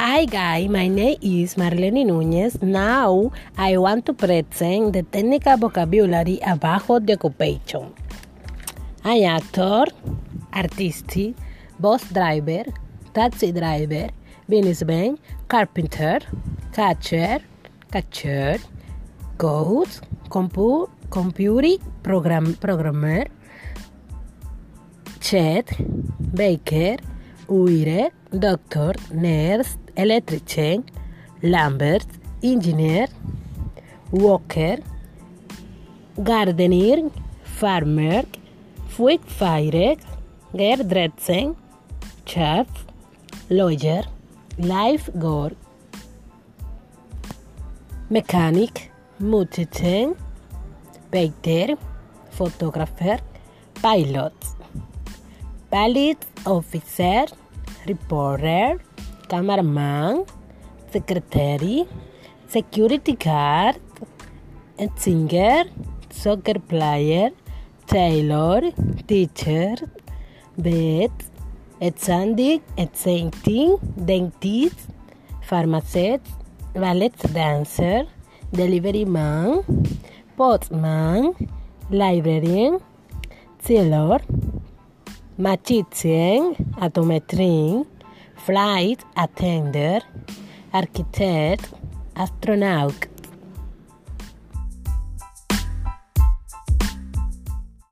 Hi guys, my name is Marlene Núñez. Now I want to present the technical vocabulary about the occupation. I actor, artist, bus driver, taxi driver, businessman, carpenter, catcher, catcher, coach, compu computer program programmer, chef, baker, uire, doctor, nurse, electrician, plumber, engineer, worker, gardener, farmer, firefighter, hairdresser, chef, lawyer, lifeguard, mechanic, musician, painter, photographer, pilot, police officer, reporter, cameraman, secretary, security guard, singer, soccer player, tailor, teacher, vet, a sainting, dentist, pharmacist, ballet dancer, delivery man, postman, librarian, sailor, magician, autometrician, flight attendant, architect, astronaut.